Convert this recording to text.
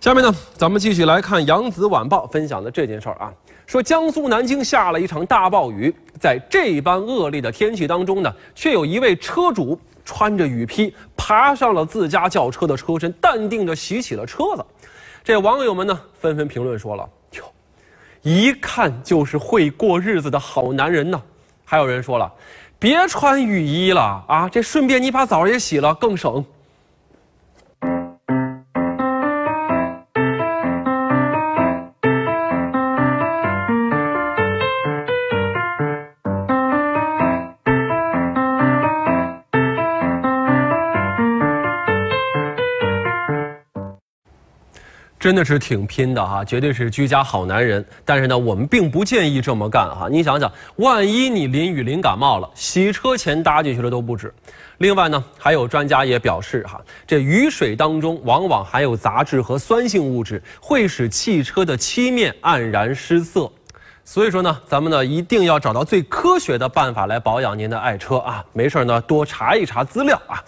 下面呢，咱们继续来看《扬子晚报》分享的这件事儿啊，说江苏南京下了一场大暴雨，在这般恶劣的天气当中呢，却有一位车主穿着雨披爬上了自家轿车的车身，淡定地洗起了车子。这网友们呢，纷纷评论说了：“哟，一看就是会过日子的好男人呢。”还有人说了：“别穿雨衣了啊，这顺便你把澡也洗了，更省。”真的是挺拼的哈，绝对是居家好男人。但是呢，我们并不建议这么干哈。你想想，万一你淋雨淋感冒了，洗车钱搭进去了都不止。另外呢，还有专家也表示哈，这雨水当中往往含有杂质和酸性物质，会使汽车的漆面黯然失色。所以说呢，咱们呢一定要找到最科学的办法来保养您的爱车啊。没事呢，多查一查资料啊。